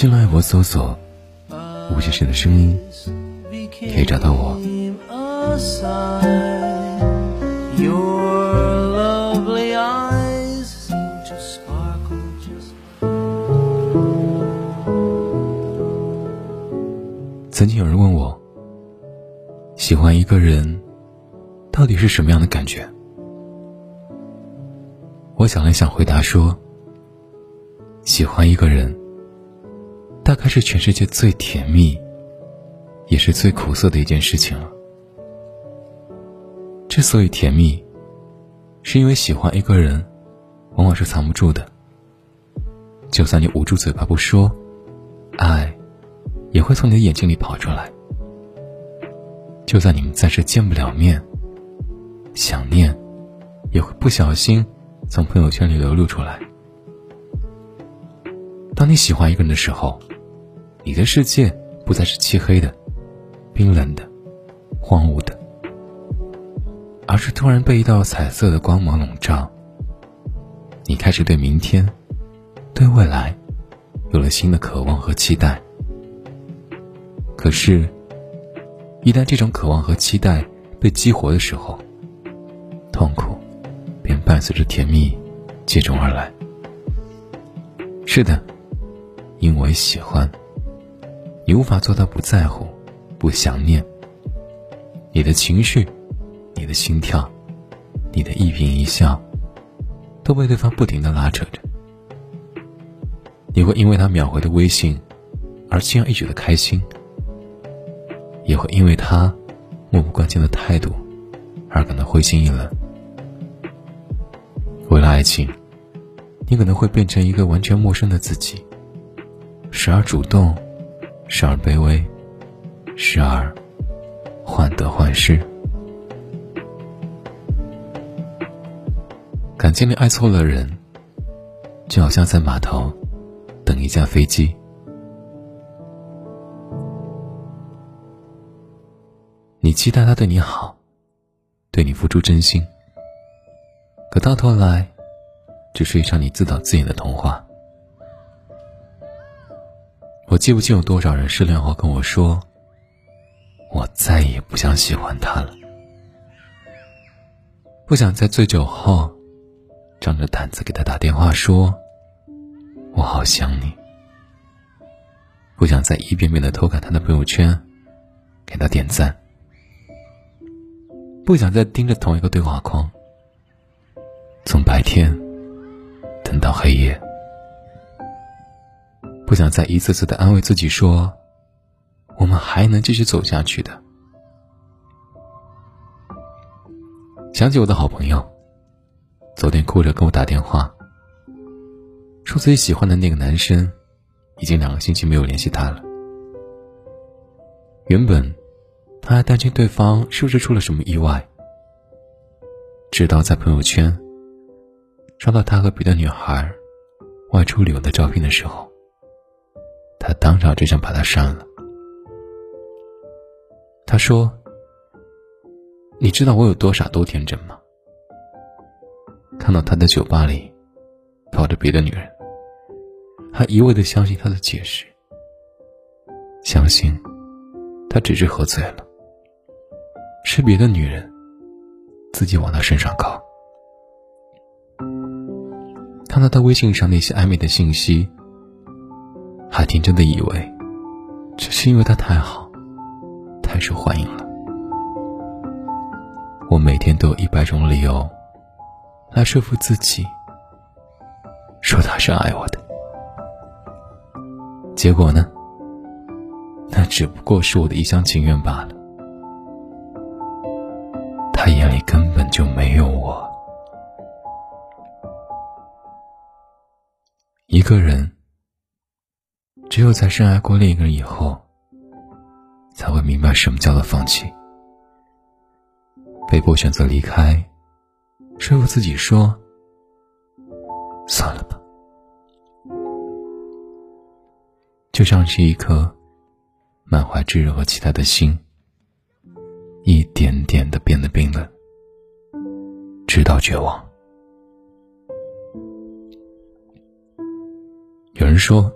新浪微博搜索“吴先生的声音”，可以找到我。曾经有人问我，喜欢一个人到底是什么样的感觉？我想了想，回答说：喜欢一个人，大概是全世界最甜蜜，也是最苦涩的一件事情了。之所以甜蜜，是因为喜欢一个人，往往是藏不住的。就算你捂住嘴巴不说，爱也会从你的眼睛里跑出来。就算你们暂时见不了面，想念也会不小心从朋友圈里流露出来。当你喜欢一个人的时候，你的世界不再是漆黑的、冰冷的、荒芜的，而是突然被一道彩色的光芒笼罩。你开始对明天、对未来有了新的渴望和期待。可是，一旦这种渴望和期待被激活的时候，痛苦便伴随着甜蜜接踵而来。是的，因为喜欢，你无法做到不在乎、不想念。你的情绪、你的心跳、你的一颦一笑，都被对方不停的拉扯着。你会因为他秒回的微信而轻而易举的开心。也会因为他漠不关心的态度而感到灰心意冷。为了爱情，你可能会变成一个完全陌生的自己，时而主动，时而卑微，时而患得患失。感情里爱错了人，就好像在码头等一架飞机。你期待他对你好，对你付出真心，可到头来，只是一场你自导自演的童话。我记不清有多少人失恋后跟我说：“我再也不想喜欢他了，不想在醉酒后，张着胆子给他打电话说，我好想你。不想再一遍遍的偷看他的朋友圈，给他点赞。”不想再盯着同一个对话框，从白天等到黑夜。不想再一次次的安慰自己说，我们还能继续走下去的。想起我的好朋友，昨天哭着跟我打电话，说自己喜欢的那个男生，已经两个星期没有联系他了。原本。他还担心对方是不是出了什么意外，直到在朋友圈刷到他和别的女孩外出旅游的照片的时候，他当场就想把他删了。他说：“你知道我有多傻多天真吗？看到他在酒吧里抱着别的女人，还一味的相信他的解释，相信他只是喝醉了。”是别的女人自己往他身上靠。看到他微信上那些暧昧的信息，还天真的以为，只是因为他太好，太受欢迎了。我每天都有一百种理由，来说服自己，说他是爱我的。结果呢？那只不过是我的一厢情愿罢了。他眼里根本就没有我。一个人只有在深爱过另一个人以后，才会明白什么叫做放弃。被迫选择离开，说服自己说：“算了吧。”就像是一颗满怀炙热和期待的心，一点点的变得冰冷，直到绝望。有人说，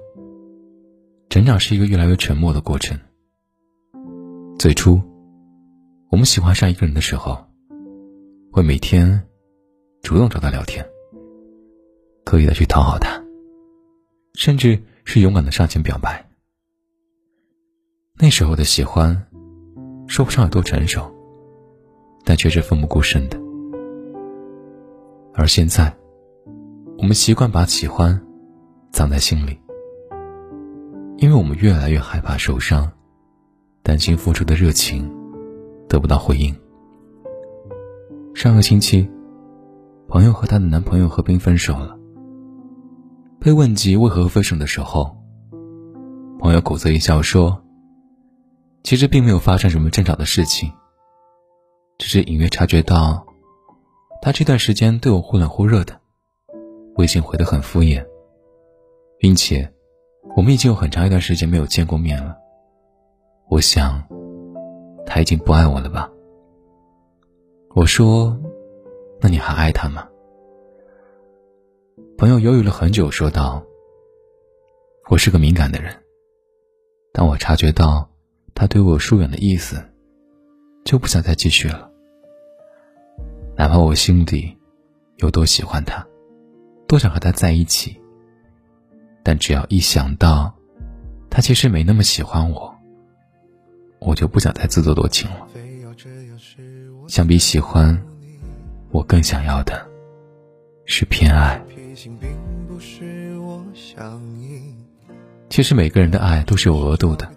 成长是一个越来越沉默的过程。最初，我们喜欢上一个人的时候，会每天主动找他聊天，刻意的去讨好他，甚至是勇敢的上前表白。那时候的喜欢，说不上有多成熟，但却是奋不顾身的。而现在，我们习惯把喜欢。藏在心里，因为我们越来越害怕受伤，担心付出的热情得不到回应。上个星期，朋友和她的男朋友和平分手了。被问及为何分手的时候，朋友苦涩一笑说：“其实并没有发生什么争吵的事情，只是隐约察觉到，他这段时间对我忽冷忽热的，微信回的很敷衍。”并且，我们已经有很长一段时间没有见过面了。我想，他已经不爱我了吧？我说：“那你还爱他吗？”朋友犹豫了很久，说道：“我是个敏感的人，当我察觉到他对我疏远的意思，就不想再继续了。哪怕我心底有多喜欢他，多想和他在一起。”但只要一想到，他其实没那么喜欢我，我就不想再自作多情了。相比喜欢，我更想要的是偏爱。其实每个人的爱都是有额度的，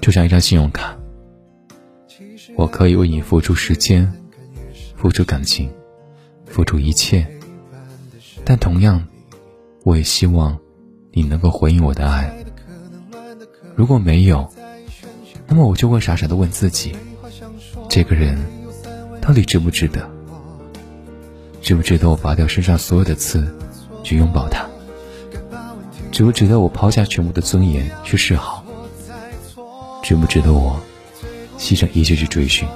就像一张信用卡，我可以为你付出时间，付出感情，付出一切，但同样。我也希望你能够回应我的爱。如果没有，那么我就会傻傻的问自己：这个人到底值不值得？值不值得我拔掉身上所有的刺去拥抱他？值不值得我抛下全部的尊严去示好？值不值得我牺牲一切去追寻？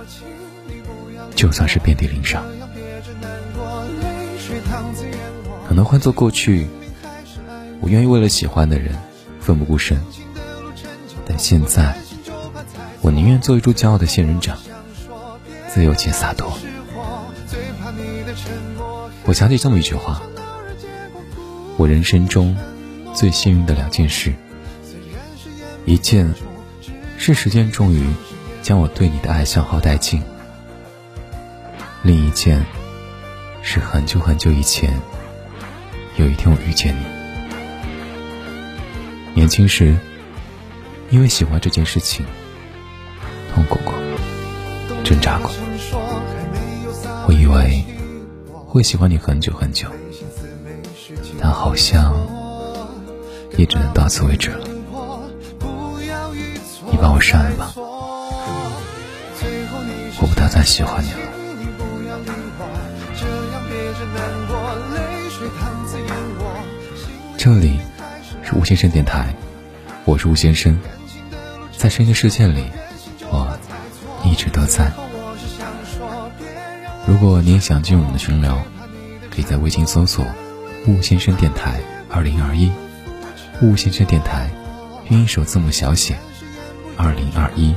就算是遍体鳞伤，可能换做过去。我愿意为了喜欢的人奋不顾身，但现在，我宁愿做一株骄傲的仙人掌，自由且洒脱。我想起这么一句话：我人生中最幸运的两件事，一件是时间终于将我对你的爱消耗殆尽，另一件是很久很久以前，有一天我遇见你。年轻时，因为喜欢这件事情，痛苦过，挣扎过。我以为会喜欢你很久很久，但好像也只能到此为止了。你把我删了吧，我不打算喜欢你了。这里。吴先生电台，我是吴先生，在声音的世界里，我一直都在。如果你也想进入我们的群聊，可以在微信搜索“吴先生电台二零二一”，吴先生电台拼音首字母小写二零二一。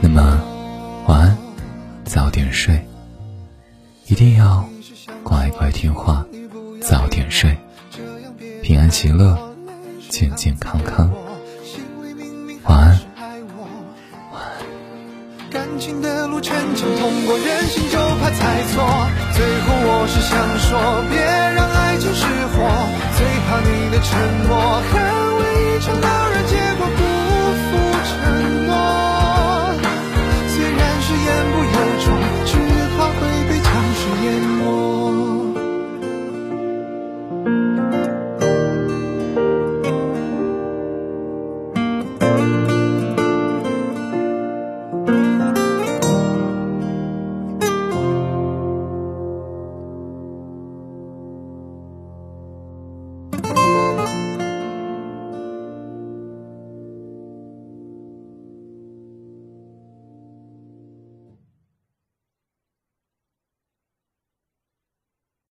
那么，晚安，早点睡，一定要乖乖听话，早点睡。平安喜乐，健健康康。晚安。晚安。感情的路牵强，通过任性就怕猜错。最后我是想说，别让爱情失火。最怕你的沉默，很为一场闹人结果。